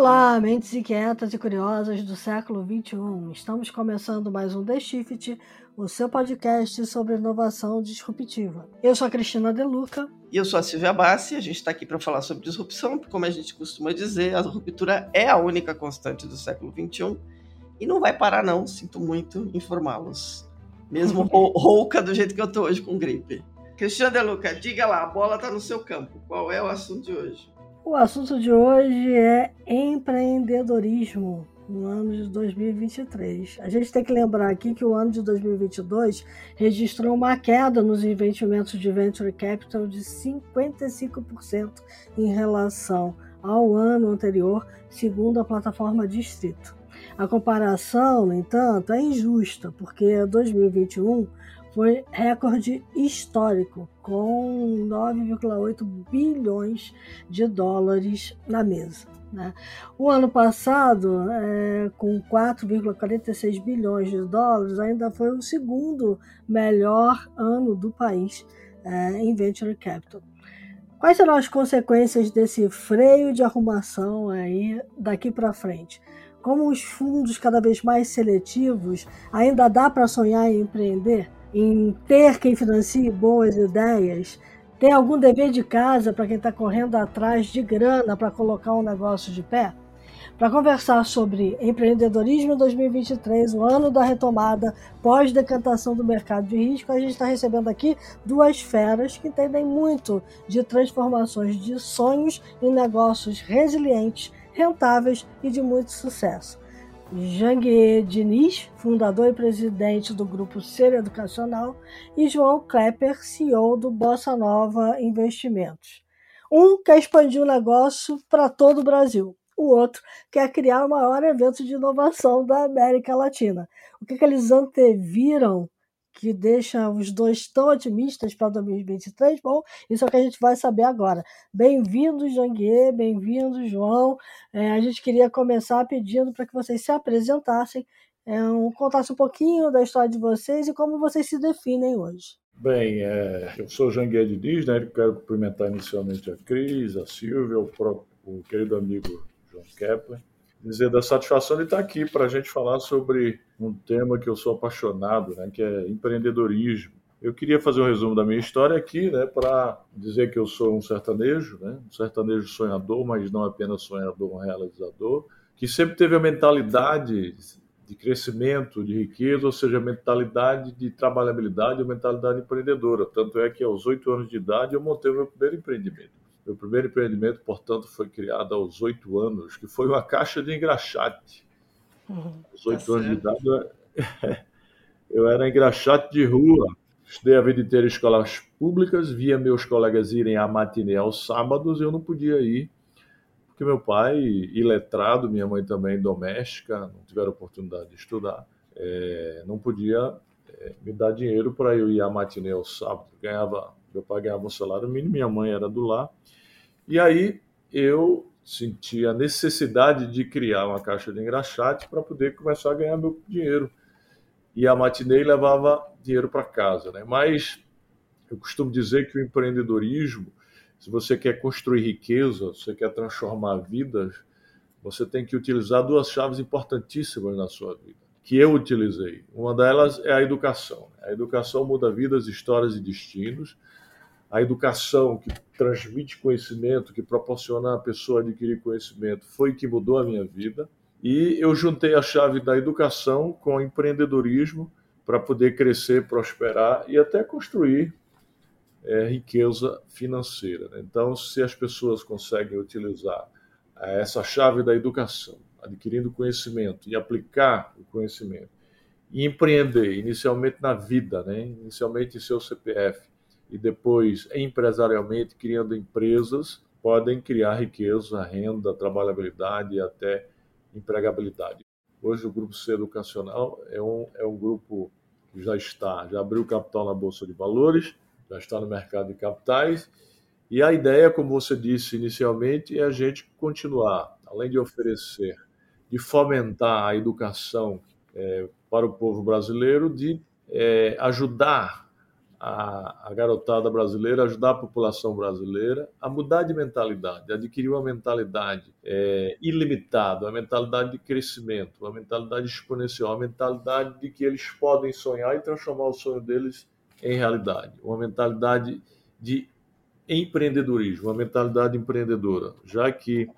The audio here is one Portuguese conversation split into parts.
Olá, mentes inquietas e curiosas do século XXI. Estamos começando mais um The Shift, o seu podcast sobre inovação disruptiva. Eu sou a Cristina Deluca. E eu sou a Silvia Bassi. A gente está aqui para falar sobre disrupção, porque, como a gente costuma dizer, a ruptura é a única constante do século XXI e não vai parar, não. Sinto muito informá-los. Mesmo rouca do jeito que eu estou hoje com gripe. Cristina Deluca, diga lá, a bola está no seu campo. Qual é o assunto de hoje? O assunto de hoje é empreendedorismo no ano de 2023. A gente tem que lembrar aqui que o ano de 2022 registrou uma queda nos investimentos de venture capital de 55% em relação ao ano anterior, segundo a plataforma Distrito. A comparação, no entanto, é injusta, porque 2021 foi recorde histórico, com 9,8 bilhões de dólares na mesa. Né? O ano passado, é, com 4,46 bilhões de dólares, ainda foi o segundo melhor ano do país é, em venture capital. Quais serão as consequências desse freio de arrumação aí daqui para frente? Como os fundos cada vez mais seletivos, ainda dá para sonhar em empreender? Em ter quem financie boas ideias, tem algum dever de casa para quem está correndo atrás de grana para colocar um negócio de pé? Para conversar sobre empreendedorismo 2023, o ano da retomada pós-decantação do mercado de risco, a gente está recebendo aqui duas feras que entendem muito de transformações de sonhos em negócios resilientes, rentáveis e de muito sucesso. Janguier Diniz, fundador e presidente do grupo Ser Educacional, e João Klepper, CEO do Bossa Nova Investimentos. Um quer expandir o negócio para todo o Brasil, o outro quer criar o maior evento de inovação da América Latina. O que, que eles anteviram que deixa os dois tão otimistas para 2023? Bom, isso é o que a gente vai saber agora. Bem-vindo, Janguier, bem-vindo, João. É, a gente queria começar pedindo para que vocês se apresentassem, é, um, contassem um pouquinho da história de vocês e como vocês se definem hoje. Bem, é, eu sou Janguier Diniz, né? quero cumprimentar inicialmente a Cris, a Silvia, o, próprio, o querido amigo João Kepler dizer da satisfação de estar aqui para a gente falar sobre um tema que eu sou apaixonado, né, que é empreendedorismo. Eu queria fazer um resumo da minha história aqui, né, para dizer que eu sou um sertanejo, né, um sertanejo sonhador, mas não apenas sonhador, um realizador, que sempre teve a mentalidade de crescimento, de riqueza, ou seja, a mentalidade de trabalhabilidade, a mentalidade empreendedora. Tanto é que aos oito anos de idade eu montei o meu primeiro empreendimento. Meu primeiro empreendimento, portanto, foi criado aos oito anos, que foi uma caixa de engraxate. Uhum, aos oito tá anos de idade, eu era engraxate de rua. Estudei a vida inteira em escolas públicas, via meus colegas irem à matinê aos sábados, e eu não podia ir, porque meu pai, iletrado, minha mãe também doméstica, não tiveram oportunidade de estudar, é, não podia é, me dar dinheiro para eu ir à matinê aos sábados. Ganhava meu pai ganhava um salário mínimo, minha mãe era do lar. E aí eu senti a necessidade de criar uma caixa de engraxate para poder começar a ganhar meu dinheiro. E a matinei levava dinheiro para casa. Né? Mas eu costumo dizer que o empreendedorismo, se você quer construir riqueza, você quer transformar vidas, você tem que utilizar duas chaves importantíssimas na sua vida, que eu utilizei. Uma delas é a educação. A educação muda vidas, histórias e destinos a educação que transmite conhecimento, que proporciona a pessoa adquirir conhecimento, foi que mudou a minha vida. E eu juntei a chave da educação com o empreendedorismo para poder crescer, prosperar e até construir é, riqueza financeira. Né? Então, se as pessoas conseguem utilizar é, essa chave da educação, adquirindo conhecimento e aplicar o conhecimento, e empreender inicialmente na vida, né? inicialmente em seu CPF, e depois empresarialmente criando empresas, podem criar riqueza, renda, trabalhabilidade e até empregabilidade. Hoje o Grupo C Educacional é um, é um grupo que já está, já abriu capital na Bolsa de Valores, já está no mercado de capitais, e a ideia, como você disse inicialmente, é a gente continuar, além de oferecer, de fomentar a educação é, para o povo brasileiro, de é, ajudar a, a, garotada brasileira, ajudar a população brasileira a mudar de mentalidade, adquirir uma mentalidade é, ilimitada, uma mentalidade de crescimento, uma mentalidade exponencial, uma mentalidade de que eles podem sonhar e transformar o sonho deles em realidade, uma mentalidade de empreendedorismo, uma mentalidade empreendedora, já que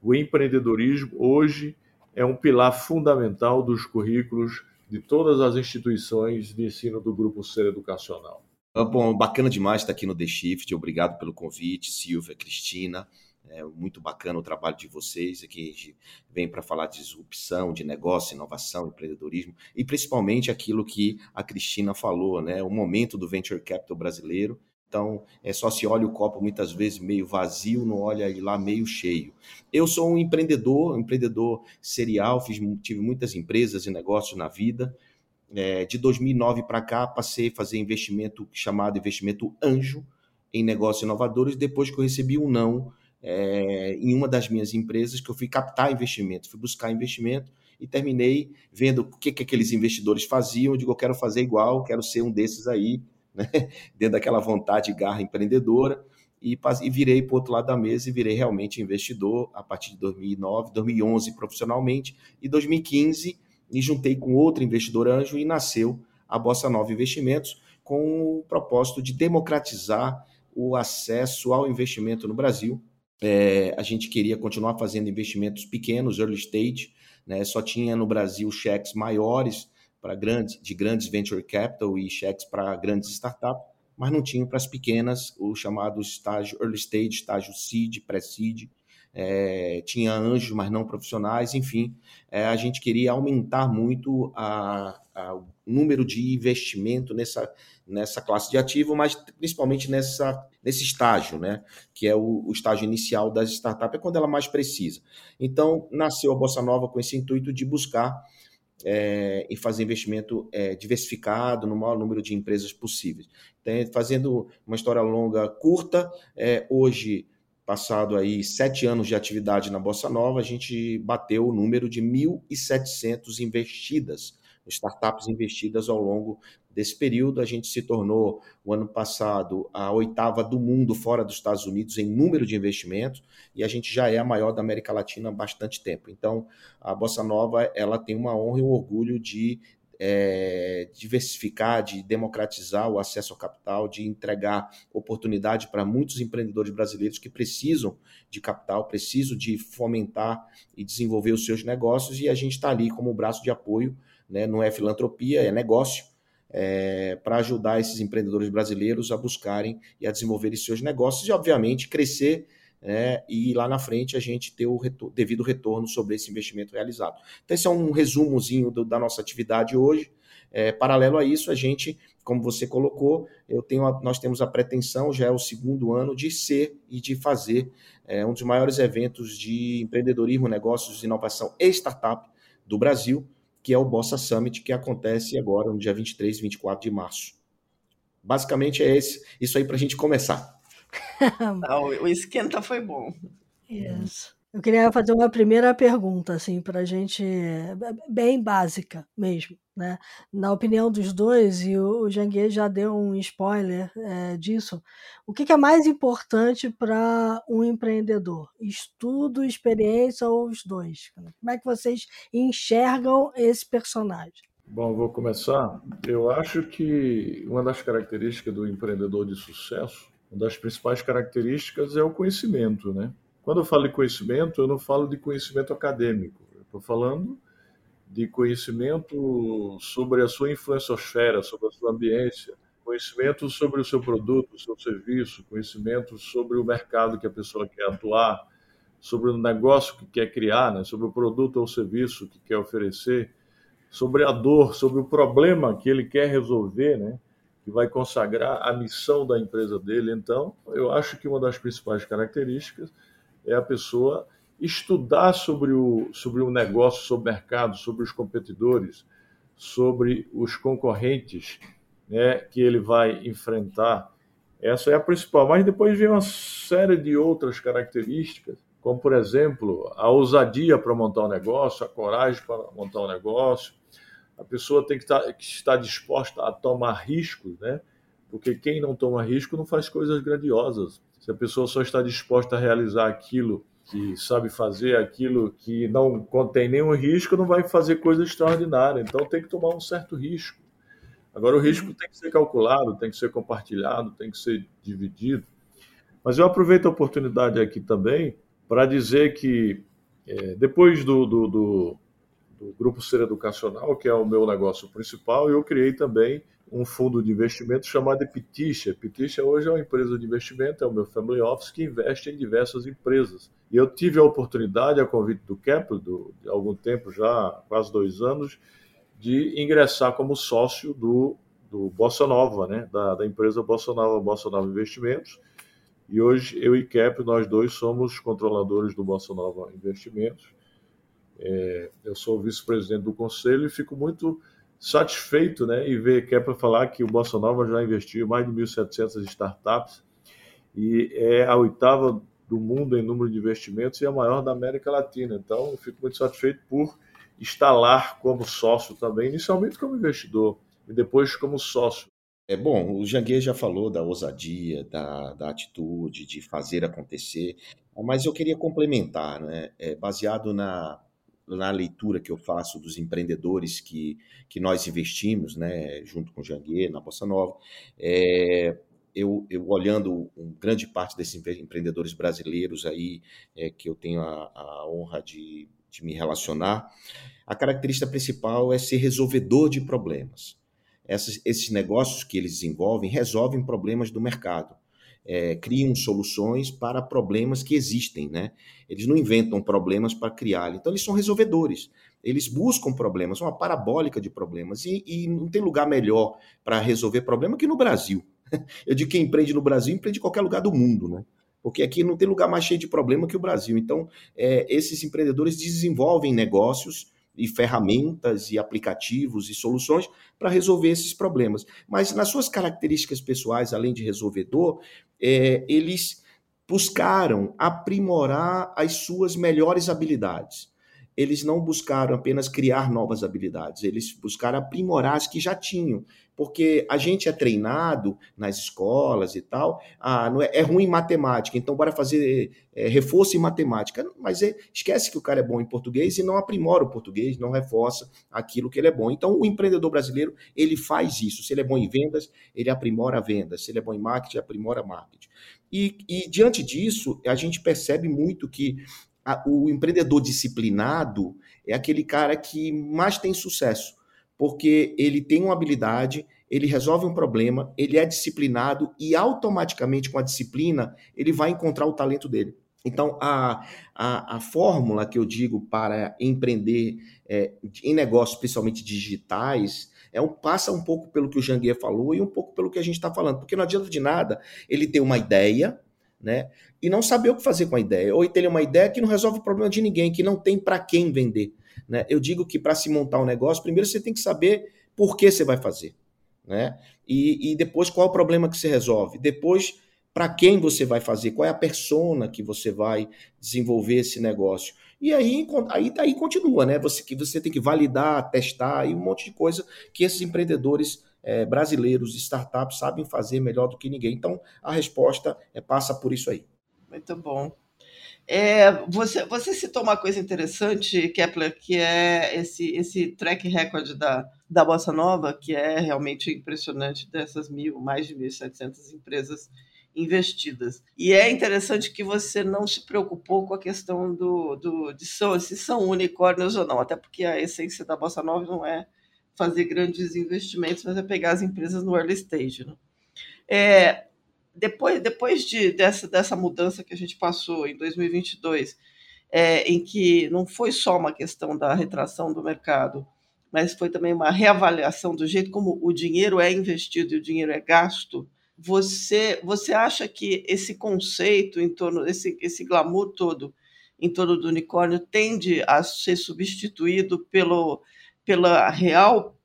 o empreendedorismo hoje é um pilar fundamental dos currículos de todas as instituições de ensino do Grupo Ser Educacional. Ah, bom, bacana demais estar aqui no The Shift. Obrigado pelo convite, Silvia, Cristina. É muito bacana o trabalho de vocês. Aqui a gente vem para falar de disrupção, de negócio, inovação, empreendedorismo e principalmente aquilo que a Cristina falou, né? O momento do venture capital brasileiro então, é só se olha o copo muitas vezes meio vazio, não olha ele lá meio cheio. Eu sou um empreendedor, um empreendedor serial, fiz, tive muitas empresas e negócios na vida. É, de 2009 para cá, passei a fazer investimento chamado investimento anjo em negócios inovadores, depois que eu recebi um não é, em uma das minhas empresas, que eu fui captar investimento, fui buscar investimento e terminei vendo o que, que aqueles investidores faziam. Eu digo, eu quero fazer igual, quero ser um desses aí né? dentro daquela vontade garra empreendedora, e, e virei para o outro lado da mesa e virei realmente investidor a partir de 2009, 2011 profissionalmente, e 2015 me juntei com outro investidor anjo e nasceu a Bossa Nova Investimentos com o propósito de democratizar o acesso ao investimento no Brasil. É, a gente queria continuar fazendo investimentos pequenos, early stage, né? só tinha no Brasil cheques maiores para grandes, de grandes venture capital e cheques para grandes startups, mas não tinham para as pequenas o chamado estágio early stage, estágio seed, pré-seed. É, tinha anjos, mas não profissionais, enfim, é, a gente queria aumentar muito a, a, o número de investimento nessa, nessa classe de ativo, mas principalmente nessa, nesse estágio, né, que é o, o estágio inicial das startups, é quando ela mais precisa. Então, nasceu a Bossa Nova com esse intuito de buscar é, e fazer investimento é, diversificado no maior número de empresas possíveis. Então, fazendo uma história longa, curta, é, hoje, passado aí sete anos de atividade na Bossa Nova, a gente bateu o número de 1.700 investidas, startups investidas ao longo desse período. A gente se tornou, o ano passado, a oitava do mundo fora dos Estados Unidos em número de investimentos e a gente já é a maior da América Latina há bastante tempo. Então, a Bossa Nova ela tem uma honra e um orgulho de é, diversificar, de democratizar o acesso ao capital, de entregar oportunidade para muitos empreendedores brasileiros que precisam de capital, precisam de fomentar e desenvolver os seus negócios, e a gente está ali como braço de apoio, né? não é filantropia, é negócio, é, para ajudar esses empreendedores brasileiros a buscarem e a desenvolverem seus negócios e, obviamente, crescer né, e lá na frente a gente ter o retor devido retorno sobre esse investimento realizado. Então, esse é um resumozinho do, da nossa atividade hoje. É, paralelo a isso, a gente, como você colocou, eu tenho a, nós temos a pretensão, já é o segundo ano, de ser e de fazer é, um dos maiores eventos de empreendedorismo, negócios, inovação e startup do Brasil, que é o Bossa Summit, que acontece agora no dia 23 e 24 de março. Basicamente é esse, isso aí para a gente começar. o esquenta foi bom. Isso. Eu queria fazer uma primeira pergunta, assim, para a gente, bem básica mesmo, né? Na opinião dos dois, e o Janguê já deu um spoiler é, disso, o que, que é mais importante para um empreendedor? Estudo, experiência ou os dois? Como é que vocês enxergam esse personagem? Bom, vou começar. Eu acho que uma das características do empreendedor de sucesso, uma das principais características é o conhecimento, né? Quando eu falo de conhecimento, eu não falo de conhecimento acadêmico. Eu estou falando de conhecimento sobre a sua influenciosfera, sobre a sua ambiência, conhecimento sobre o seu produto, o seu serviço, conhecimento sobre o mercado que a pessoa quer atuar, sobre o negócio que quer criar, né? sobre o produto ou serviço que quer oferecer, sobre a dor, sobre o problema que ele quer resolver, né? que vai consagrar a missão da empresa dele. Então, eu acho que uma das principais características é a pessoa estudar sobre o, sobre o negócio, sobre o mercado, sobre os competidores, sobre os concorrentes né, que ele vai enfrentar. Essa é a principal. Mas depois vem uma série de outras características, como, por exemplo, a ousadia para montar um negócio, a coragem para montar um negócio. A pessoa tem que estar, que estar disposta a tomar riscos, né? Porque quem não toma risco não faz coisas grandiosas. Se a pessoa só está disposta a realizar aquilo que sabe fazer, aquilo que não contém nenhum risco, não vai fazer coisa extraordinária. Então tem que tomar um certo risco. Agora, o risco tem que ser calculado, tem que ser compartilhado, tem que ser dividido. Mas eu aproveito a oportunidade aqui também para dizer que, é, depois do, do, do, do Grupo Ser Educacional, que é o meu negócio principal, eu criei também um fundo de investimento chamado Epitixa. Epitixa hoje é uma empresa de investimento, é o meu family office que investe em diversas empresas. E eu tive a oportunidade, a convite do Kepler, do, de algum tempo já, quase dois anos, de ingressar como sócio do, do Bossa Nova, né? da, da empresa Bossa Nova, Bossa Nova Investimentos. E hoje eu e Kepler, nós dois somos controladores do Bossa Nova Investimentos. É, eu sou vice-presidente do conselho e fico muito satisfeito né, em ver Kepler falar que o Bossa Nova já investiu mais de 1.700 startups e é a oitava do mundo em número de investimentos e a maior da América Latina. Então, eu fico muito satisfeito por lá como sócio também, inicialmente como investidor e depois como sócio. É bom, o Janguê já falou da ousadia, da, da atitude, de fazer acontecer, mas eu queria complementar, né, é, baseado na, na leitura que eu faço dos empreendedores que, que nós investimos, né, junto com o Janguê, na Bossa Nova, é, eu, eu, olhando um, grande parte desses empreendedores brasileiros aí, é, que eu tenho a, a honra de, de me relacionar, a característica principal é ser resolvedor de problemas. Essas, esses negócios que eles desenvolvem resolvem problemas do mercado é, criam soluções para problemas que existem, né? Eles não inventam problemas para criar, então eles são resolvedores. Eles buscam problemas, uma parabólica de problemas, e, e não tem lugar melhor para resolver problema que no Brasil. Eu digo que empreende no Brasil empreende em qualquer lugar do mundo, né? Porque aqui não tem lugar mais cheio de problema que o Brasil. Então, é, esses empreendedores desenvolvem negócios e ferramentas e aplicativos e soluções para resolver esses problemas. Mas nas suas características pessoais, além de resolvedor, é, eles buscaram aprimorar as suas melhores habilidades. Eles não buscaram apenas criar novas habilidades, eles buscaram aprimorar as que já tinham porque a gente é treinado nas escolas e tal, ah, não é, é ruim em matemática, então bora fazer é, reforço em matemática. Mas é, esquece que o cara é bom em português e não aprimora o português, não reforça aquilo que ele é bom. Então o empreendedor brasileiro, ele faz isso. Se ele é bom em vendas, ele aprimora a venda. Se ele é bom em marketing, aprimora marketing. E, e diante disso, a gente percebe muito que a, o empreendedor disciplinado é aquele cara que mais tem sucesso porque ele tem uma habilidade, ele resolve um problema, ele é disciplinado e automaticamente com a disciplina ele vai encontrar o talento dele. Então, a, a, a fórmula que eu digo para empreender é, em negócios, principalmente digitais, é um, passa um pouco pelo que o Janguier falou e um pouco pelo que a gente está falando, porque não adianta de nada ele ter uma ideia, né, e não saber o que fazer com a ideia, ou ter uma ideia que não resolve o problema de ninguém, que não tem para quem vender. Né? Eu digo que para se montar um negócio, primeiro você tem que saber por que você vai fazer. Né? E, e depois qual é o problema que você resolve. Depois, para quem você vai fazer, qual é a persona que você vai desenvolver esse negócio. E aí, aí, aí continua, né? Você, que você tem que validar, testar e um monte de coisa que esses empreendedores é, brasileiros, startups, sabem fazer melhor do que ninguém. Então, a resposta é passa por isso aí. Muito bom. É, você, você citou uma coisa interessante, Kepler, que é esse, esse track record da, da Bossa Nova, que é realmente impressionante dessas mil, mais de 1.700 empresas investidas. E é interessante que você não se preocupou com a questão do, do de são, se são unicórnios ou não, até porque a essência da Bossa Nova não é fazer grandes investimentos, mas é pegar as empresas no early stage. Né? É, depois, depois de, dessa, dessa mudança que a gente passou em 2022, é, em que não foi só uma questão da retração do mercado, mas foi também uma reavaliação do jeito como o dinheiro é investido e o dinheiro é gasto, você, você acha que esse conceito em torno, esse, esse glamour todo em torno do unicórnio tende a ser substituído pelo, pela real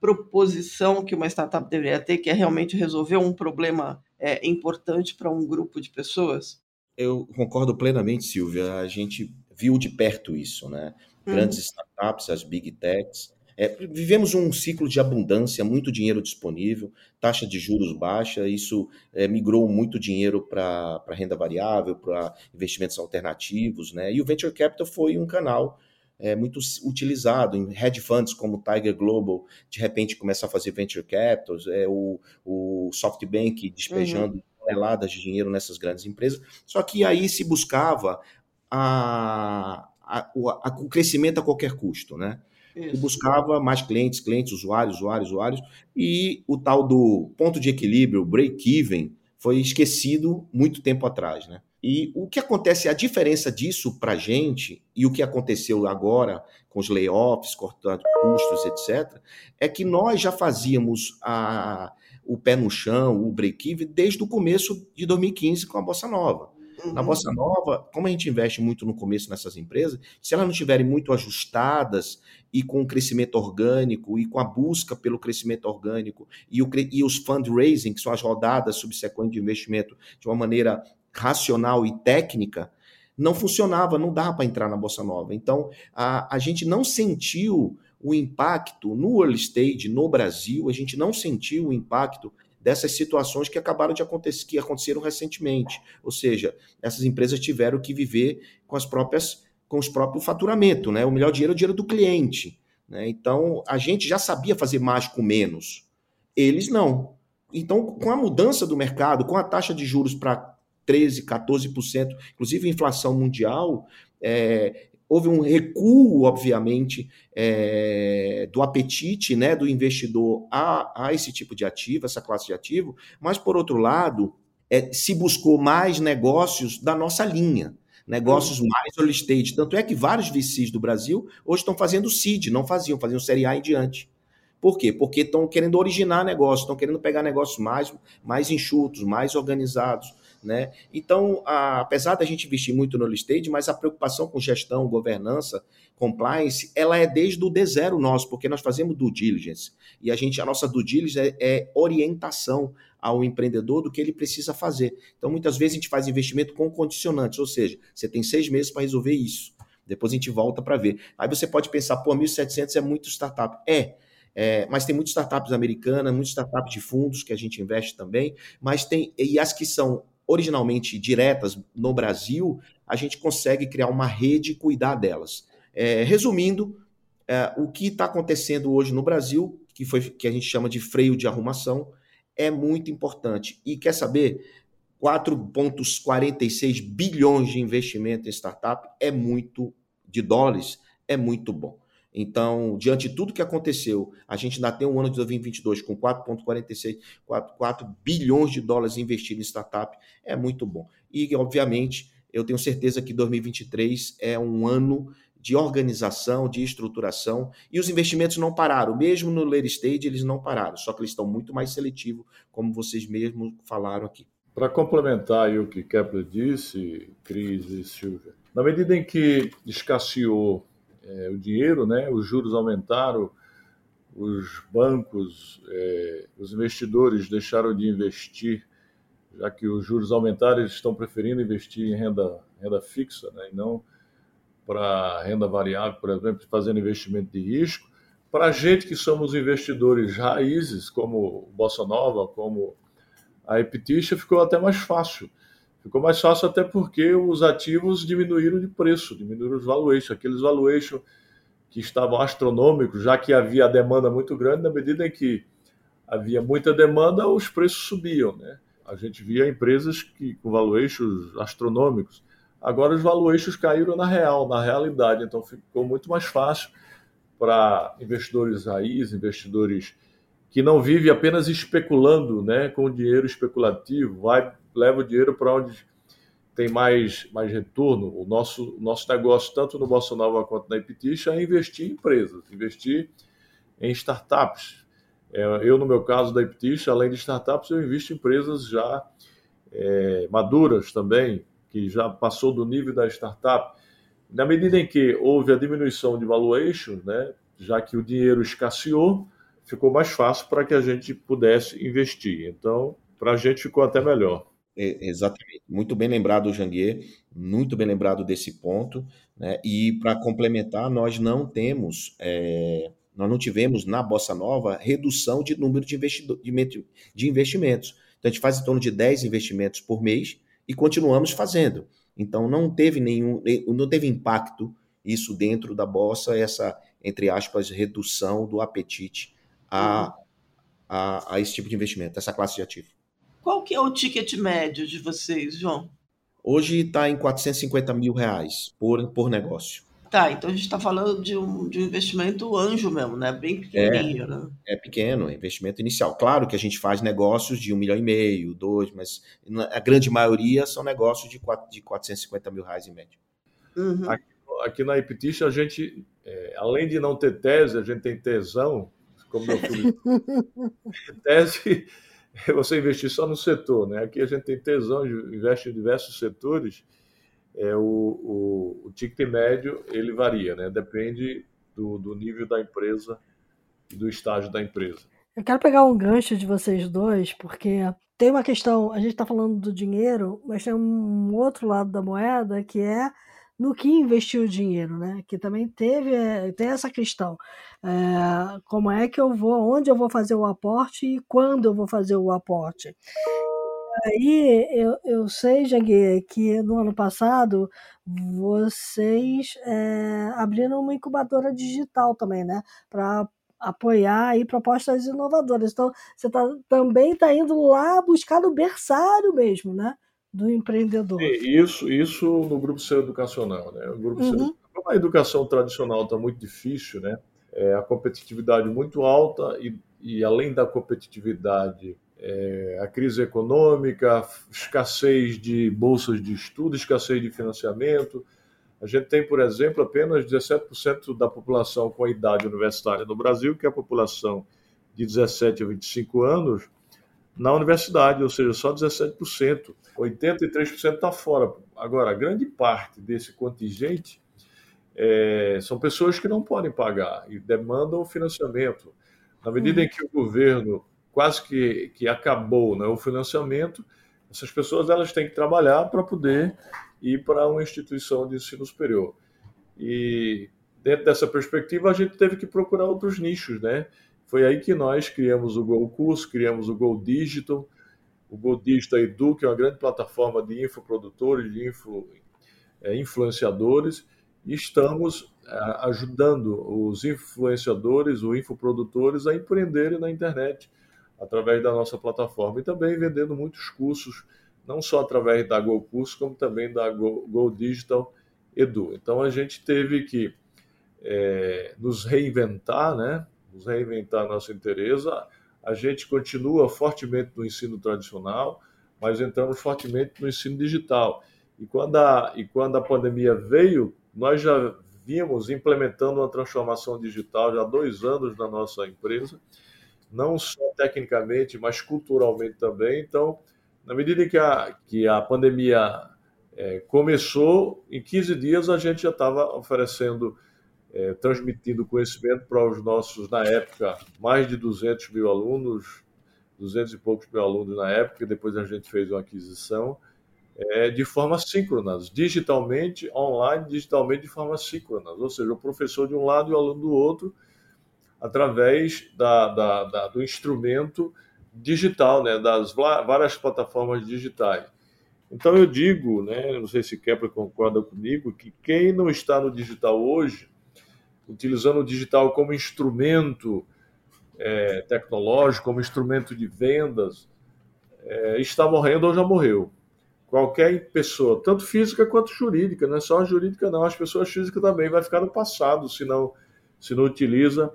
proposição que uma startup deveria ter, que é realmente resolver um problema é, importante para um grupo de pessoas? Eu concordo plenamente, Silvia. A gente viu de perto isso, né? Grandes uhum. startups, as big techs, É, vivemos um ciclo de abundância, muito dinheiro disponível, taxa de juros baixa, isso é, migrou muito dinheiro para renda variável, para investimentos alternativos, né? E o Venture Capital foi um canal é, muito utilizado em hedge funds como Tiger Global, de repente começa a fazer venture capitals, é, o, o SoftBank despejando uhum. toneladas de dinheiro nessas grandes empresas. Só que aí se buscava a, a, a, o crescimento a qualquer custo, né? Isso. Buscava mais clientes, clientes, usuários, usuários, usuários, e o tal do ponto de equilíbrio, break-even, foi esquecido muito tempo atrás, né? E o que acontece, a diferença disso para a gente e o que aconteceu agora com os layoffs, cortando custos, etc., é que nós já fazíamos a, o pé no chão, o break-even, desde o começo de 2015 com a Bossa Nova. Uhum. Na Bossa Nova, como a gente investe muito no começo nessas empresas, se elas não estiverem muito ajustadas e com o crescimento orgânico e com a busca pelo crescimento orgânico e, o, e os fundraising, que são as rodadas subsequentes de investimento, de uma maneira racional e técnica, não funcionava, não dava para entrar na Bossa Nova. Então, a, a gente não sentiu o impacto no early stage, no Brasil, a gente não sentiu o impacto dessas situações que acabaram de acontecer, que aconteceram recentemente. Ou seja, essas empresas tiveram que viver com as próprias com os próprios faturamento, né? O melhor dinheiro é o dinheiro do cliente. Né? Então, a gente já sabia fazer mais com menos. Eles não. Então, com a mudança do mercado, com a taxa de juros para 13%, 14%, inclusive inflação mundial, é, houve um recuo, obviamente, é, do apetite né, do investidor a, a, esse tipo de ativo, essa classe de ativo, mas, por outro lado, é, se buscou mais negócios da nossa linha, negócios uhum. mais early stage. Tanto é que vários VCs do Brasil hoje estão fazendo seed, não faziam, faziam série A em diante. Por quê? Porque estão querendo originar negócios, estão querendo pegar negócios mais, mais enxutos, mais organizados. Né? Então, a, apesar da gente investir muito no stage, mas a preocupação com gestão, governança, compliance, ela é desde o D0 nosso, porque nós fazemos due diligence. E a gente, a nossa due diligence é, é orientação ao empreendedor do que ele precisa fazer. Então, muitas vezes a gente faz investimento com condicionantes, ou seja, você tem seis meses para resolver isso. Depois a gente volta para ver. Aí você pode pensar, pô, 1.700 é muito startup. É, é, mas tem muitas startups americanas, muitas startups de fundos que a gente investe também, mas tem, e as que são originalmente diretas no Brasil, a gente consegue criar uma rede e cuidar delas. É, resumindo, é, o que está acontecendo hoje no Brasil, que, foi, que a gente chama de freio de arrumação, é muito importante. E quer saber? 4,46 bilhões de investimento em startup é muito, de dólares, é muito bom. Então, diante de tudo que aconteceu, a gente ainda tem um ano de 2022 com 4,46, 4, 4 bilhões de dólares investidos em startup, é muito bom. E, obviamente, eu tenho certeza que 2023 é um ano de organização, de estruturação, e os investimentos não pararam, mesmo no late stage eles não pararam, só que eles estão muito mais seletivos, como vocês mesmos falaram aqui. Para complementar o que Kepler disse, Cris e Silvia, na medida em que escasseou é, o dinheiro, né? os juros aumentaram, os bancos, é, os investidores deixaram de investir, já que os juros aumentaram, eles estão preferindo investir em renda, renda fixa, né? e não para renda variável, por exemplo, fazendo investimento de risco. Para a gente que somos investidores raízes, como Bossa Nova, como a Epitixa, ficou até mais fácil Ficou mais fácil até porque os ativos diminuíram de preço, diminuíram os valuations. Aqueles valuations que estavam astronômicos, já que havia demanda muito grande, na medida em que havia muita demanda, os preços subiam. Né? A gente via empresas que, com valuations astronômicos. Agora os valuations caíram na real, na realidade. Então ficou muito mais fácil para investidores raiz, investidores que não vivem apenas especulando né, com dinheiro especulativo, vai leva o dinheiro para onde tem mais, mais retorno. O nosso, nosso negócio, tanto no Bossa Nova quanto na Ipitixa, é investir em empresas, investir em startups. É, eu, no meu caso da Ipitixa, além de startups, eu invisto em empresas já é, maduras também, que já passou do nível da startup. Na medida em que houve a diminuição de valuation, né, já que o dinheiro escasseou, ficou mais fácil para que a gente pudesse investir. Então, para a gente ficou até melhor. Exatamente. Muito bem lembrado, Janguier, muito bem lembrado desse ponto. Né? E para complementar, nós não temos é, nós não tivemos na Bossa Nova redução de número de, de investimentos. Então a gente faz em torno de 10 investimentos por mês e continuamos fazendo. Então não teve nenhum, não teve impacto isso dentro da Bossa, essa, entre aspas, redução do apetite a, a, a esse tipo de investimento, essa classe de ativo. Qual que é o ticket médio de vocês, João? Hoje está em 450 mil reais por, por negócio. Tá, então a gente está falando de um, de um investimento anjo mesmo, né? Bem pequenininho, é, né? É pequeno, é investimento inicial. Claro que a gente faz negócios de um milhão e meio, dois, mas a grande maioria são negócios de, quatro, de 450 mil reais em média. Uhum. Aqui, aqui, na Iptish, a gente, é, além de não ter tese, a gente tem tesão, como meu filho. tese é você investir só no setor, né? Aqui a gente tem tesão, investe em diversos setores é, o, o, o ticket médio ele varia, né? Depende do, do nível da empresa e do estágio da empresa. Eu quero pegar um gancho de vocês dois, porque tem uma questão, a gente está falando do dinheiro, mas tem um outro lado da moeda que é no que investir o dinheiro, né? Que também teve é, tem essa questão, é, como é que eu vou, onde eu vou fazer o aporte e quando eu vou fazer o aporte. Aí eu, eu sei, Jangue, que no ano passado vocês é, abriram uma incubadora digital também, né? Para apoiar aí propostas inovadoras. Então, você tá, também está indo lá buscar no berçário mesmo, né? Do empreendedor. isso, isso no grupo ser educacional, né? O grupo uhum. Como a educação tradicional está muito difícil, né? É, a competitividade muito alta e, e além da competitividade é, a crise econômica, escassez de bolsas de estudo, escassez de financiamento. A gente tem, por exemplo, apenas 17% da população com a idade universitária no Brasil, que é a população de 17 a 25 anos, na universidade, ou seja, só 17%. 83% está fora. Agora, a grande parte desse contingente é, são pessoas que não podem pagar e demandam financiamento. Na medida em que o governo quase que, que acabou né, o financiamento, essas pessoas elas têm que trabalhar para poder ir para uma instituição de ensino superior. E dentro dessa perspectiva, a gente teve que procurar outros nichos, né? Foi aí que nós criamos o Go Curso, criamos o Go Digital, o Go Digital Edu, que é uma grande plataforma de infoprodutores, de info, é, influenciadores, e estamos é, ajudando os influenciadores, os infoprodutores a empreenderem na internet, através da nossa plataforma e também vendendo muitos cursos, não só através da Go Curso, como também da Go, Go Digital Edu. Então a gente teve que é, nos reinventar, né? Nos reinventar nossa empresa. A gente continua fortemente no ensino tradicional, mas entramos fortemente no ensino digital. E quando a, e quando a pandemia veio, nós já vimos implementando uma transformação digital já há dois anos na nossa empresa não só tecnicamente, mas culturalmente também. Então, na medida que a, que a pandemia é, começou, em 15 dias a gente já estava oferecendo, é, transmitindo conhecimento para os nossos, na época, mais de 200 mil alunos, 200 e poucos mil alunos na época, depois a gente fez uma aquisição, é, de forma síncrona, digitalmente, online, digitalmente de forma síncrona. Ou seja, o professor de um lado e o aluno do outro, através da, da, da, do instrumento digital, né, das várias plataformas digitais. Então eu digo, né, não sei se Kepler concorda comigo, que quem não está no digital hoje, utilizando o digital como instrumento é, tecnológico, como instrumento de vendas, é, está morrendo ou já morreu. Qualquer pessoa, tanto física quanto jurídica, não é só a jurídica não, as pessoas físicas também vai ficar no passado se não, se não utiliza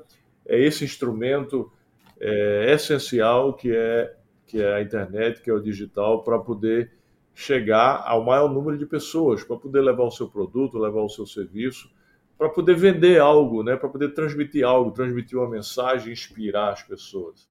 é esse instrumento é, essencial que é, que é a internet, que é o digital, para poder chegar ao maior número de pessoas, para poder levar o seu produto, levar o seu serviço, para poder vender algo, né? para poder transmitir algo, transmitir uma mensagem, inspirar as pessoas.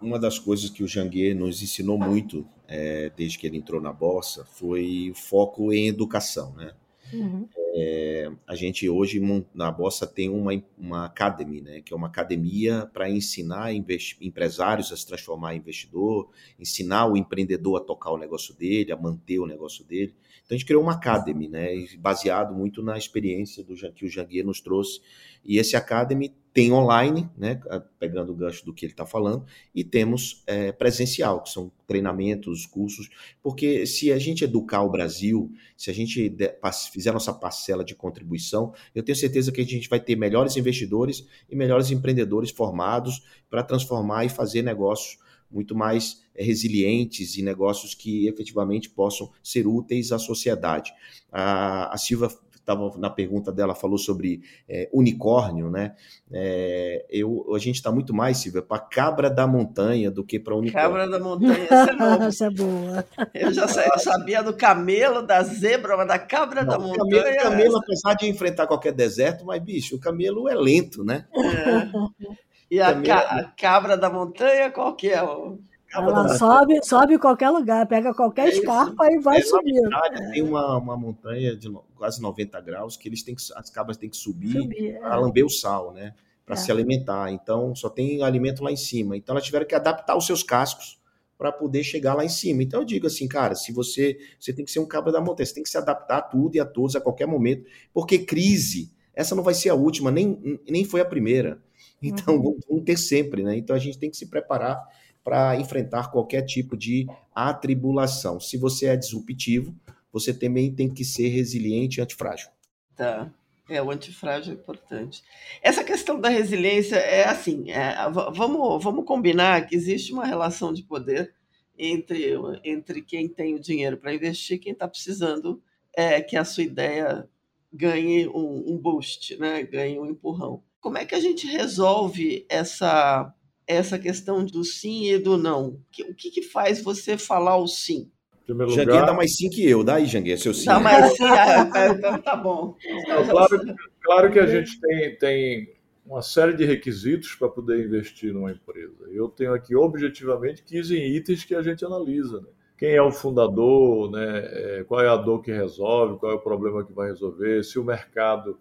Uma das coisas que o Janguier nos ensinou muito é, desde que ele entrou na Bossa foi o foco em educação, né? Uhum. É, a gente hoje na Bossa tem uma, uma academy, né, que é uma academia para ensinar empresários a se transformar em investidor, ensinar o empreendedor a tocar o negócio dele, a manter o negócio dele. Então a gente criou uma academy, né, baseado muito na experiência do que o Janguier nos trouxe. E esse academy tem online, né, pegando o gancho do que ele está falando, e temos é, presencial, que são treinamentos, cursos, porque se a gente educar o Brasil, se a gente fizer nossa parcela de contribuição, eu tenho certeza que a gente vai ter melhores investidores e melhores empreendedores formados para transformar e fazer negócios muito mais resilientes e negócios que efetivamente possam ser úteis à sociedade. A, a Silva estava na pergunta dela falou sobre é, unicórnio, né? É, eu, a gente está muito mais, Silvia, para cabra da montanha do que para unicórnio. Cabra da montanha, essa é, essa é boa. Eu já eu sabia do camelo, da zebra, mas da cabra Não, da montanha. Camelo, é camelo, apesar de enfrentar qualquer deserto, mas bicho, o camelo é lento, né? É. E a, ca a, cabra da montanha, qual que é? O... Ela sobe, sobe em qualquer lugar, pega qualquer é escarpa e vai é, subir. Verdade, tem uma, uma montanha de quase 90 graus que eles têm que, as cabras têm que subir, subir para é. lamber o sal, né? Para é. se alimentar. Então, só tem alimento lá em cima. Então, elas tiveram que adaptar os seus cascos para poder chegar lá em cima. Então, eu digo assim, cara, se você, você tem que ser um cabra da montanha, você tem que se adaptar a tudo e a todos a qualquer momento, porque crise, essa não vai ser a última, nem, nem foi a primeira. Então, uhum. vão ter sempre, né? Então, a gente tem que se preparar para enfrentar qualquer tipo de atribulação. Se você é disruptivo, você também tem que ser resiliente e antifrágil. Tá. É, o antifrágil é importante. Essa questão da resiliência é assim: é, vamos, vamos combinar que existe uma relação de poder entre, entre quem tem o dinheiro para investir e quem está precisando é, que a sua ideia ganhe um, um boost, né? ganhe um empurrão. Como é que a gente resolve essa essa questão do sim e do não? O que, que faz você falar o sim? Janguê lugar... dá mais sim que eu, dá aí, Janguê, seu sim. Dá mais sim, é, então tá bom. claro, claro que a gente tem, tem uma série de requisitos para poder investir numa empresa. Eu tenho aqui objetivamente 15 itens que a gente analisa. Né? Quem é o fundador, né? É, qual é a dor que resolve, qual é o problema que vai resolver, se o mercado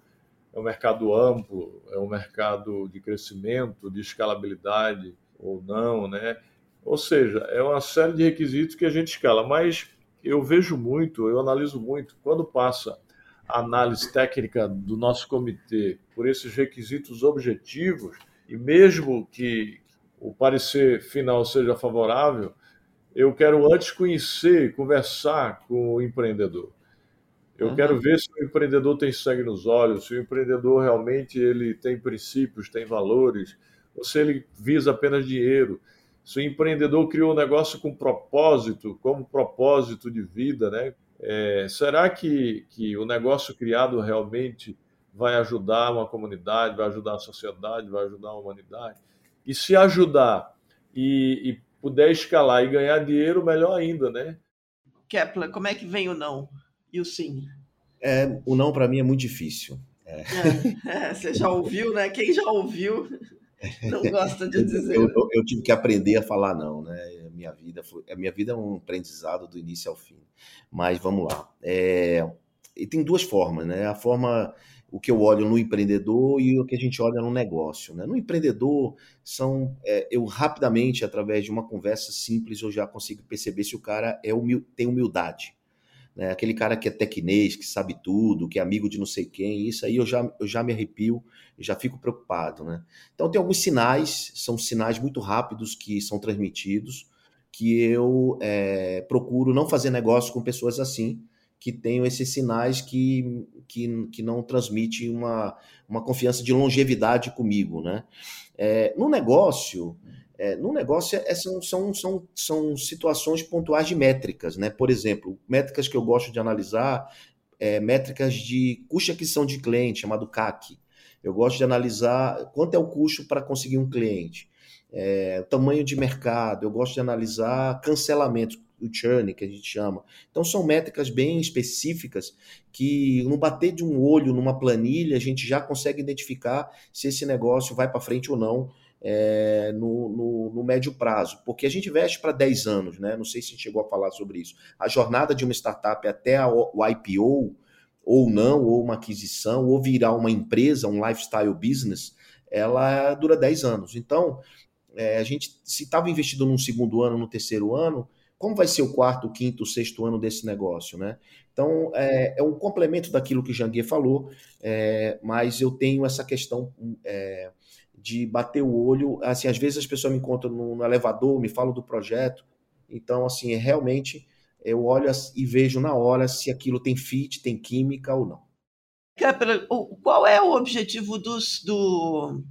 é um mercado amplo, é um mercado de crescimento, de escalabilidade ou não, né? Ou seja, é uma série de requisitos que a gente escala, mas eu vejo muito, eu analiso muito, quando passa a análise técnica do nosso comitê por esses requisitos objetivos, e mesmo que o parecer final seja favorável, eu quero antes conhecer, conversar com o empreendedor. Eu uhum. quero ver se o empreendedor tem sangue nos olhos, se o empreendedor realmente ele tem princípios, tem valores, ou se ele visa apenas dinheiro. Se o empreendedor criou um negócio com propósito, como propósito de vida, né? É, será que, que o negócio criado realmente vai ajudar uma comunidade, vai ajudar a sociedade, vai ajudar a humanidade? E se ajudar e, e puder escalar e ganhar dinheiro, melhor ainda, né? Kepler, como é que vem o não? E o sim? É, o não para mim é muito difícil. É. É, você já ouviu, né? Quem já ouviu não gosta de dizer. Eu, eu, eu, tive que aprender a falar não, né? A minha vida foi, a minha vida é um aprendizado do início ao fim. Mas vamos lá. É, e tem duas formas, né? A forma o que eu olho no empreendedor e o que a gente olha no negócio. Né? No empreendedor, são é, eu rapidamente, através de uma conversa simples, eu já consigo perceber se o cara é humil, tem humildade né? aquele cara que é tecnês, que sabe tudo, que é amigo de não sei quem, isso aí eu já, eu já me arrepio, já fico preocupado. Né? Então tem alguns sinais, são sinais muito rápidos que são transmitidos, que eu é, procuro não fazer negócio com pessoas assim, que tenham esses sinais que, que, que não transmitem uma, uma confiança de longevidade comigo. Né? É, no negócio, é, no negócio, é, são, são, são, são situações pontuais de métricas, né? Por exemplo, métricas que eu gosto de analisar, é, métricas de custo de aquisição de cliente, chamado CAC. Eu gosto de analisar quanto é o custo para conseguir um cliente, é, tamanho de mercado, eu gosto de analisar cancelamento, o churn, que a gente chama. Então, são métricas bem específicas que, no bater de um olho numa planilha, a gente já consegue identificar se esse negócio vai para frente ou não é, no, no, no, médio prazo, porque a gente investe para 10 anos, né? Não sei se a gente chegou a falar sobre isso. A jornada de uma startup até a, o IPO, ou não, ou uma aquisição, ou virar uma empresa, um lifestyle business, ela dura 10 anos. Então, é, a gente, se estava investido num segundo ano, no terceiro ano, como vai ser o quarto, quinto, sexto ano desse negócio, né? Então, é, é um complemento daquilo que Janguier falou, é, mas eu tenho essa questão é, de bater o olho. Assim, às vezes as pessoas me encontram no, elevador, me falam do projeto. Então, assim, realmente eu olho e vejo na hora se aquilo tem fit, tem química ou não. Qual é o objetivo dos, do,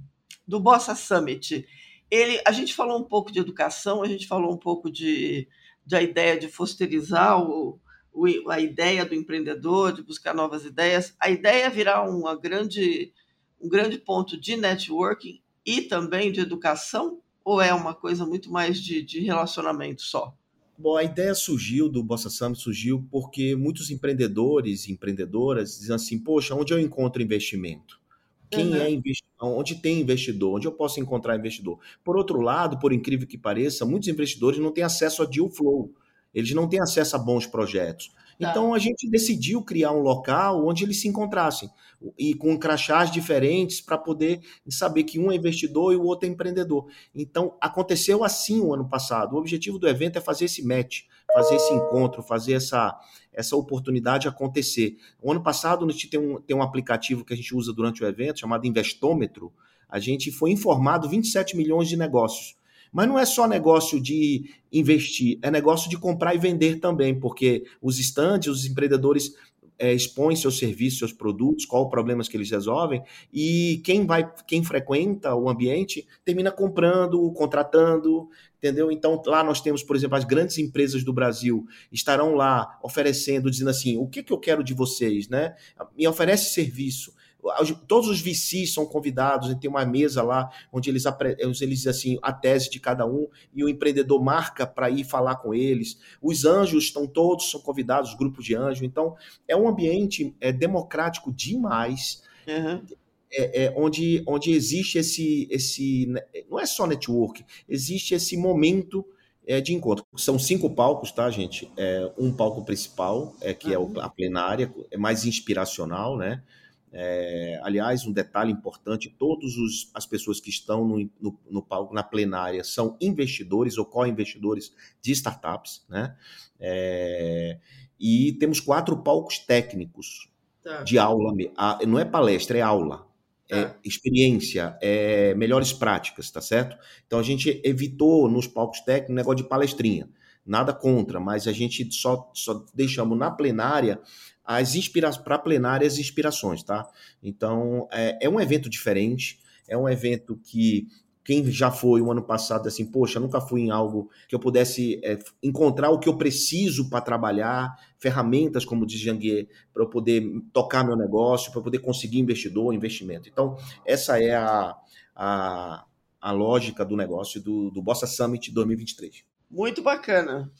do Bossa Summit? Ele, a gente falou um pouco de educação, a gente falou um pouco de, de a ideia de fosterizar o, o, a ideia do empreendedor, de buscar novas ideias. A ideia é virar uma grande, um grande ponto de networking e também de educação, ou é uma coisa muito mais de, de relacionamento só? Bom, a ideia surgiu do Bossa Summit surgiu porque muitos empreendedores e empreendedoras dizem assim: poxa, onde eu encontro investimento? Quem uhum. é investidor? Onde tem investidor? Onde eu posso encontrar investidor? Por outro lado, por incrível que pareça, muitos investidores não têm acesso a deal flow. Eles não têm acesso a bons projetos. Tá. Então a gente decidiu criar um local onde eles se encontrassem e com crachás diferentes para poder saber que um é investidor e o outro é empreendedor. Então aconteceu assim o ano passado. O objetivo do evento é fazer esse match, fazer esse encontro, fazer essa essa oportunidade acontecer. O ano passado a gente tem um, tem um aplicativo que a gente usa durante o evento chamado Investômetro. A gente foi informado 27 milhões de negócios. Mas não é só negócio de investir, é negócio de comprar e vender também, porque os estandes, os empreendedores é, expõem seus serviços, seus produtos, qual os problemas que eles resolvem, e quem vai, quem frequenta o ambiente termina comprando, contratando, entendeu? Então lá nós temos, por exemplo, as grandes empresas do Brasil estarão lá oferecendo, dizendo assim, o que, que eu quero de vocês, né? Me oferece serviço todos os VCs são convidados, tem uma mesa lá onde eles, eles assim a tese de cada um e o empreendedor marca para ir falar com eles. Os anjos estão todos são convidados, grupos de anjos. Então é um ambiente é, democrático demais. Uhum. É, é, onde, onde existe esse, esse. Né, não é só network, existe esse momento é, de encontro. São cinco palcos, tá, gente? É, um palco principal, é, que uhum. é a plenária, é mais inspiracional, né? É, aliás, um detalhe importante: todas as pessoas que estão no, no, no, palco, na plenária, são investidores ou co-investidores de startups, né? É, e temos quatro palcos técnicos tá. de aula, não é palestra, é aula. É tá. experiência, é melhores práticas, tá certo? Então a gente evitou nos palcos técnicos negócio de palestrinha. Nada contra, mas a gente só, só deixamos na plenária as inspirações para plenária as inspirações, tá? Então é, é um evento diferente, é um evento que quem já foi o ano passado assim, poxa, nunca fui em algo que eu pudesse é, encontrar o que eu preciso para trabalhar, ferramentas, como diz Janguier, para eu poder tocar meu negócio, para eu poder conseguir investidor, investimento. Então, essa é a, a, a lógica do negócio do, do Bossa Summit 2023. Muito bacana.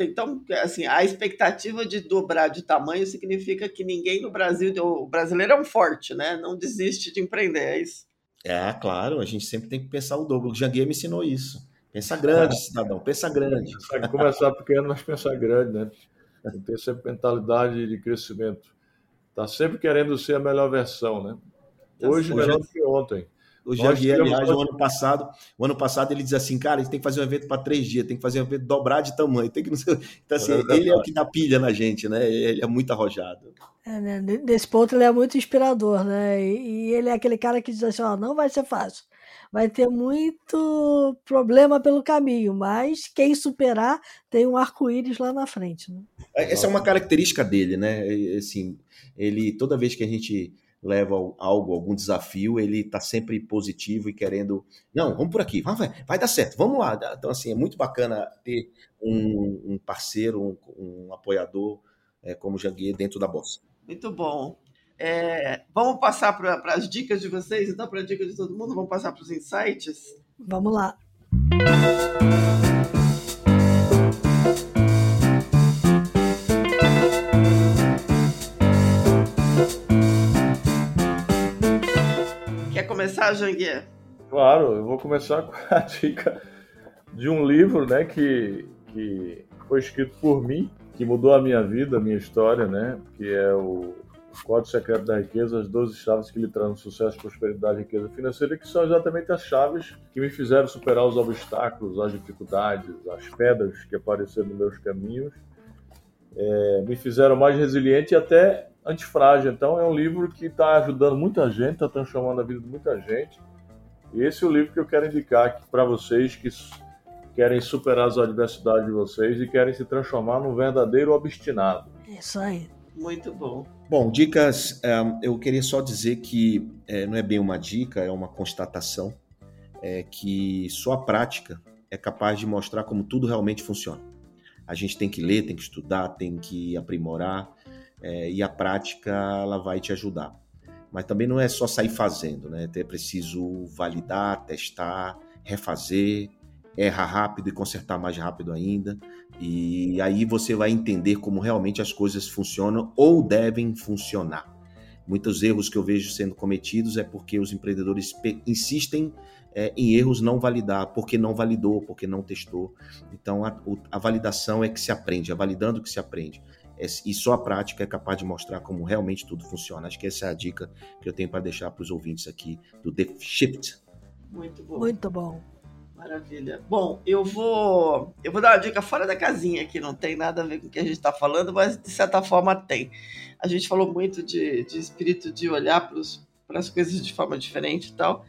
Então, assim, a expectativa de dobrar de tamanho significa que ninguém no Brasil, o brasileiro é um forte, né? Não desiste de empreender, é isso? É, claro, a gente sempre tem que pensar o dobro. O Janguier me ensinou isso. Pensa grande, é. cidadão, pensa grande. Começar pequeno, mas pensar grande, né? Tem que ter sempre mentalidade de crescimento. Tá sempre querendo ser a melhor versão, né? Tá Hoje melhor do que ontem. O Javier, aliás, o ano passado, o ano passado ele diz assim, cara, a gente tem que fazer um evento para três dias, tem que fazer um evento dobrar de tamanho, tem que não sei... Então, assim, é ele é o que dá pilha na gente, né? Ele é muito arrojado. É, né? Nesse ponto ele é muito inspirador, né? E, ele é aquele cara que diz assim, ó, não vai ser fácil. Vai ter muito problema pelo caminho, mas quem superar tem um arco-íris lá na frente. Né? É, essa é uma característica dele, né? Assim, ele toda vez que a gente leva algo, algum desafio, ele está sempre positivo e querendo, não, vamos por aqui, vai, vai dar certo, vamos lá. Então, assim, é muito bacana ter um, um parceiro, um, um apoiador é, como o Janguier dentro da Bossa. Muito bom. É, vamos passar para as dicas de vocês, então, para a dica de todo mundo, vamos passar para os insights? Vamos lá. Janguier? Claro, eu vou começar com a dica de um livro, né, que, que foi escrito por mim, que mudou a minha vida, a minha história, né, que é o Código Secreto da Riqueza, as 12 chaves que lhe trazem sucesso, prosperidade e riqueza financeira, que são exatamente as chaves que me fizeram superar os obstáculos, as dificuldades, as pedras que apareceram nos meus caminhos, é, me fizeram mais resiliente e até antifrágil. Então é um livro que está ajudando muita gente, está transformando a vida de muita gente. E esse é o livro que eu quero indicar para vocês que querem superar as adversidades de vocês e querem se transformar num verdadeiro obstinado. Isso aí. Muito bom. Bom, dicas, eu queria só dizer que é, não é bem uma dica, é uma constatação, é que só a prática é capaz de mostrar como tudo realmente funciona. A gente tem que ler, tem que estudar, tem que aprimorar, é, e a prática ela vai te ajudar. Mas também não é só sair fazendo, né? É preciso validar, testar, refazer, errar rápido e consertar mais rápido ainda. E aí você vai entender como realmente as coisas funcionam ou devem funcionar. Muitos erros que eu vejo sendo cometidos é porque os empreendedores insistem é, em erros não validar, porque não validou, porque não testou. Então a, a validação é que se aprende, é validando que se aprende. É, e só a prática é capaz de mostrar como realmente tudo funciona. Acho que essa é a dica que eu tenho para deixar para os ouvintes aqui do The Shift. Muito bom. Muito bom. Maravilha. Bom, eu vou eu vou dar uma dica fora da casinha que não tem nada a ver com o que a gente está falando, mas de certa forma tem. A gente falou muito de, de espírito de olhar para as coisas de forma diferente e tal.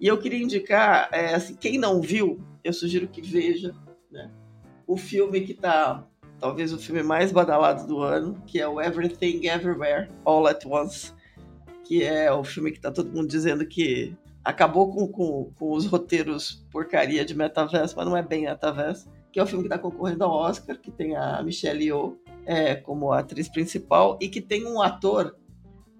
E eu queria indicar, é, assim, quem não viu, eu sugiro que veja né, o filme que está talvez o filme mais badalado do ano, que é o Everything Everywhere All at Once, que é o filme que está todo mundo dizendo que acabou com, com, com os roteiros porcaria de metaverso, mas não é bem metaverso, que é o filme que está concorrendo ao Oscar, que tem a Michelle Yeoh é, como atriz principal e que tem um ator,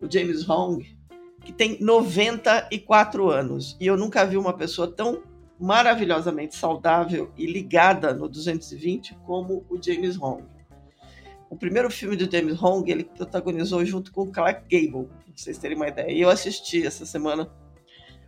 o James Hong, que tem 94 anos. E eu nunca vi uma pessoa tão maravilhosamente saudável e ligada no 220 como o James Hong. O primeiro filme do James Hong ele protagonizou junto com Clark Gable, pra vocês terem uma ideia. Eu assisti essa semana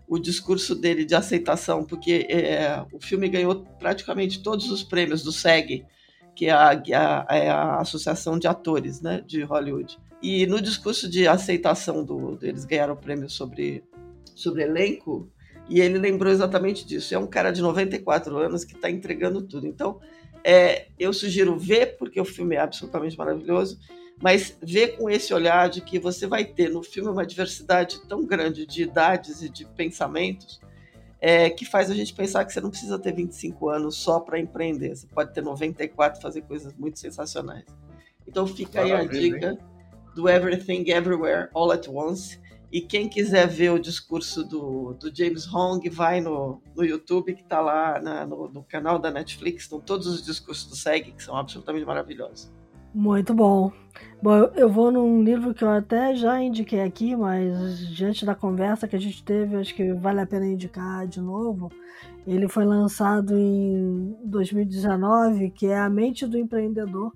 o discurso dele de aceitação, porque é, o filme ganhou praticamente todos os prêmios do SEG, que é a, a, é a Associação de Atores né, de Hollywood. E no discurso de aceitação do, ganharam o prêmio sobre, sobre elenco, e ele lembrou exatamente disso. É um cara de 94 anos que está entregando tudo. Então, é, eu sugiro ver, porque o filme é absolutamente maravilhoso, mas ver com esse olhar de que você vai ter no filme uma diversidade tão grande de idades e de pensamentos é, que faz a gente pensar que você não precisa ter 25 anos só para empreender. Você pode ter 94 e fazer coisas muito sensacionais. Então fica Maravilha, aí a dica hein? do Everything Everywhere All at Once. E quem quiser ver o discurso do, do James Hong, vai no, no YouTube, que está lá na, no, no, canal da Netflix. Estão todos os discursos do SEG, que são absolutamente maravilhosos. Muito bom. Bom, eu vou num livro que eu até já indiquei aqui, mas diante da conversa que a gente teve, acho que vale a pena indicar de novo. Ele foi lançado em 2019, que é A Mente do Empreendedor,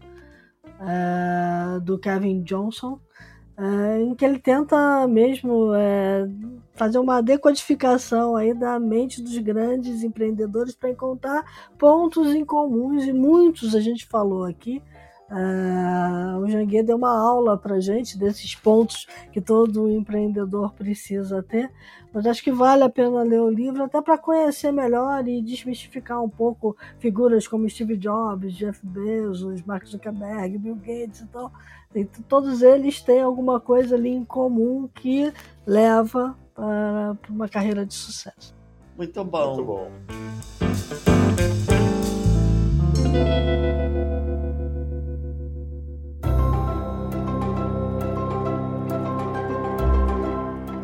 é, do Kevin Johnson, é, em que ele tenta mesmo é, fazer uma decodificação aí da mente dos grandes empreendedores para encontrar pontos em comuns, e muitos a gente falou aqui, Uh, o Janguê deu uma aula para gente desses pontos que todo empreendedor precisa ter, mas acho que vale a pena ler o livro até para conhecer melhor e desmistificar um pouco figuras como Steve Jobs, Jeff Bezos, Mark Zuckerberg, Bill Gates. E tal. E todos eles têm alguma coisa ali em comum que leva para uma carreira de sucesso. Muito bom. Muito bom.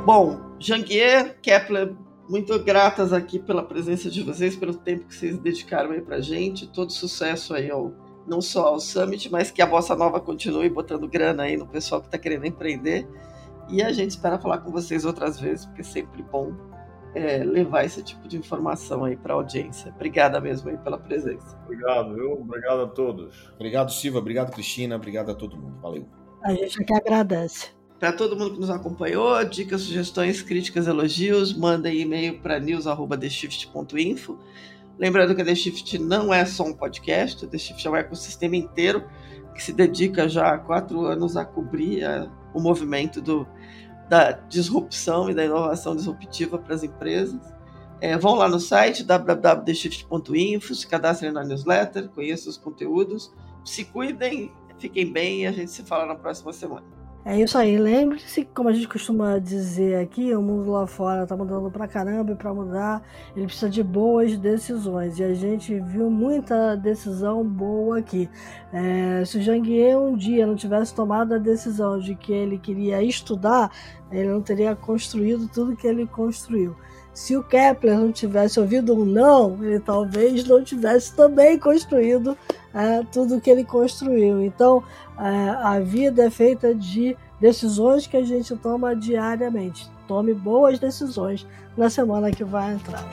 Bom, Janguier, Kepler, muito gratas aqui pela presença de vocês, pelo tempo que vocês dedicaram aí pra gente. Todo sucesso aí ao, não só ao Summit, mas que a Bossa Nova continue botando grana aí no pessoal que está querendo empreender. E a gente espera falar com vocês outras vezes, porque é sempre bom é, levar esse tipo de informação aí para a audiência. Obrigada mesmo aí pela presença. Obrigado, viu? Obrigado a todos. Obrigado, Silva. Obrigado, Cristina. Obrigado a todo mundo. Valeu. A gente aqui agradece. Para todo mundo que nos acompanhou, dicas, sugestões, críticas, elogios, mandem e-mail para news.theshift.info. Lembrando que a The Shift não é só um podcast, a The Shift é um ecossistema inteiro que se dedica já há quatro anos a cobrir a, o movimento do, da disrupção e da inovação disruptiva para as empresas. É, vão lá no site www.theshift.info, se cadastrem na newsletter, conheçam os conteúdos, se cuidem, fiquem bem e a gente se fala na próxima semana. É isso aí. Lembre-se, como a gente costuma dizer aqui, o mundo lá fora tá mudando pra caramba e para mudar ele precisa de boas decisões. E a gente viu muita decisão boa aqui. É, se o Janguier um dia não tivesse tomado a decisão de que ele queria estudar, ele não teria construído tudo que ele construiu. Se o Kepler não tivesse ouvido um não, ele talvez não tivesse também construído é, tudo que ele construiu. Então, é, a vida é feita de decisões que a gente toma diariamente. Tome boas decisões na semana que vai entrar.